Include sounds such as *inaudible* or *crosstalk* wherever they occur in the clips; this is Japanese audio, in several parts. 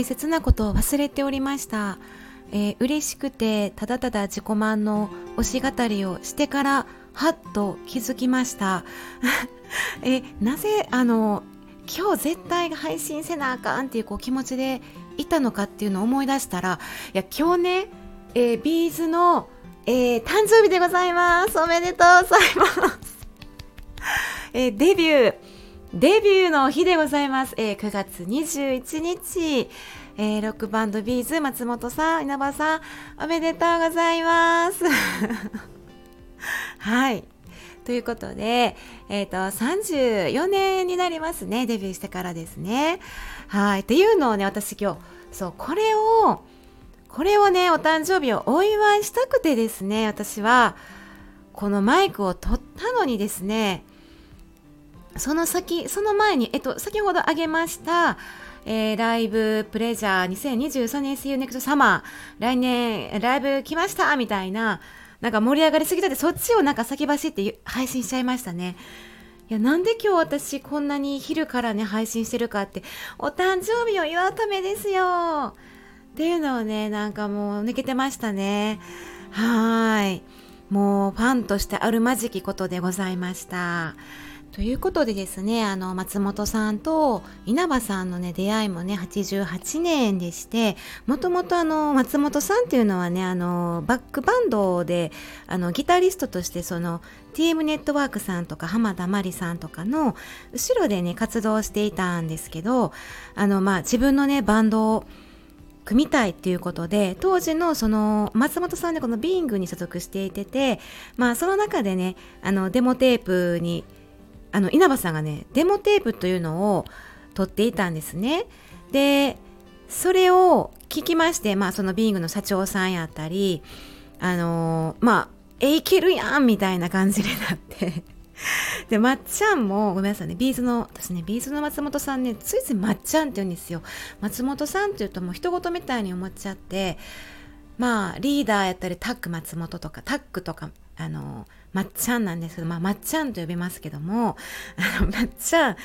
大切なことを忘れておりました。えー、嬉しくてただただ自己満の推し語りをしてからはっと気づきました。*laughs* えなぜあの今日絶対配信せなあかんっていうこう気持ちでいたのかっていうのを思い出したらいや今日ね、えー、ビーズの、えー、誕生日でございますおめでとうございます、*laughs* えー、デビューデビューの日でございます、えー、9月21日、えー、ロックバンドビーズ松本さん稲葉さんおめでとうございます *laughs* はいということで、えっ、ー、と、34年になりますね。デビューしてからですね。はい。っていうのをね、私今日、そう、これを、これをね、お誕生日をお祝いしたくてですね、私は、このマイクを取ったのにですね、その先、その前に、えっと、先ほど挙げました、えー、ライブプレジャー2023年 See You Next Summer 来年ライブ来ましたみたいななんか盛り上がりすぎたでそっちをなんか先走って配信しちゃいましたね。いやなんで今日私こんなに昼からね配信してるかってお誕生日を祝うためですよ。っていうのをねなんかもう抜けてましたね。はーい。もうファンとしてあるまじきことでございました。ということでですねあの松本さんと稲葉さんのね出会いもね88年でしてもともとあの松本さんっていうのはねあのバックバンドであのギタリストとしてその TM ネットワークさんとか浜田真里さんとかの後ろでね活動していたんですけどあのまあ自分のねバンドを組みたいっていうことで当時のその松本さんでこのビーイングに所属していててまあその中でねあのデモテープにあの稲葉さんがねデモテープというのを撮っていたんですね。でそれを聞きまして、まあ、そのビーイングの社長さんやったりあのー、まあえいけるやんみたいな感じになって *laughs* でまっちゃんもごめんなさいね B'zの私ね B'zの松本さんねついついまっちゃんって言うんですよ松本さんって言うともう人事みたいに思っちゃってまあリーダーやったりタック松本とかタックとかあのまっちゃんなんですけど、まあ、まっちゃんと呼びますけども、あの、まっちゃん、い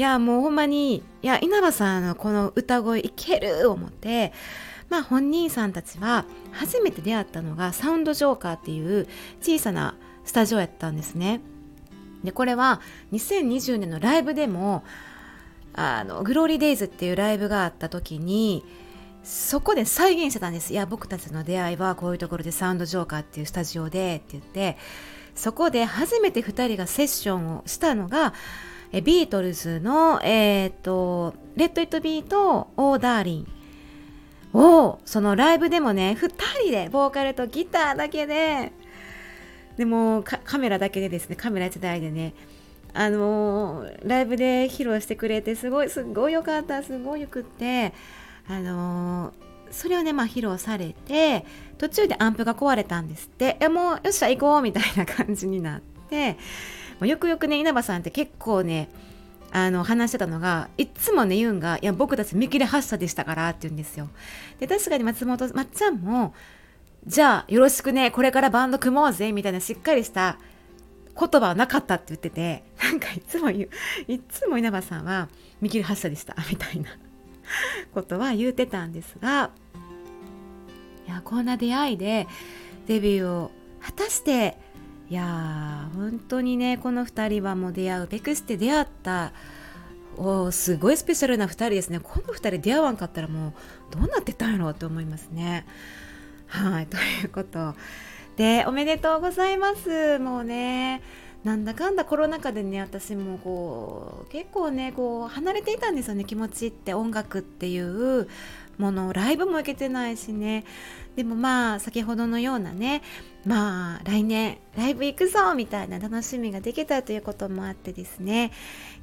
や、もうほんまに、いや、稲葉さんのこの歌声いける思って、まあ本人さんたちは初めて出会ったのがサウンドジョーカーっていう小さなスタジオやったんですね。で、これは2020年のライブでも、あの、 GLORY DAYSっていうライブがあった時に、そこで再現してたんです。いや、僕たちの出会いはこういうところでサウンドジョーカーっていうスタジオでって言って、そこで初めて2人がセッションをしたのが、えビートルズの、えっ、ー、と、 Let It Be と Oh! Darling を、そのライブでもね、2人で、ボーカルとギターだけで、でもカメラだけでですね、カメラ1台でね、あのー、ライブで披露してくれて、すごい、すごいよかった、すごいよくって、あの、それをね、まあ、披露されて途中でアンプが壊れたんですって。えもうよっしゃ行こうみたいな感じになって。よくよくね稲葉さんって結構ねあの話してたのがいつもね言うんが「いや僕たち見切り発車でしたから」って言うんですよ。で確かに松本まっちゃんも「じゃあよろしくねこれからバンド組もうぜ」みたいなしっかりした言葉はなかったって言っててなんかいつも言ういつも稲葉さんは「見切り発車でした」みたいな。*laughs* ことは言うてたんですがいやこんな出会いでデビューを果たしていや本当にねこの2人はもう出会うべくして出会ったおすごいスペシャルな2人ですね。この2人出会わんかったらもうどうなってたんやろうと思いますね。はいということ。でおめでとうございます。もうねなんだかんだコロナ禍でね私もこう結構ねこう離れていたんですよね気持ちって音楽っていうものライブも行けてないしね。でもまあ先ほどのようなねまあ来年ライブ行くぞみたいな楽しみができたということもあってですね。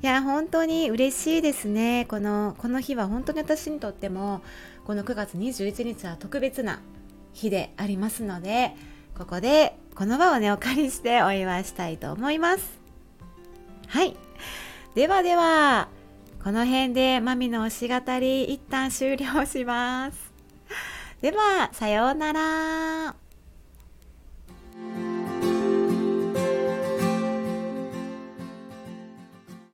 いや本当に嬉しいですね。このこの日は本当に私にとってもこの9月21日は特別な日でありますのでここでこの場をねお借りしてお祝いしたいと思います。はい。ではではこの辺でマミの推し語り一旦終了します。ではさようなら。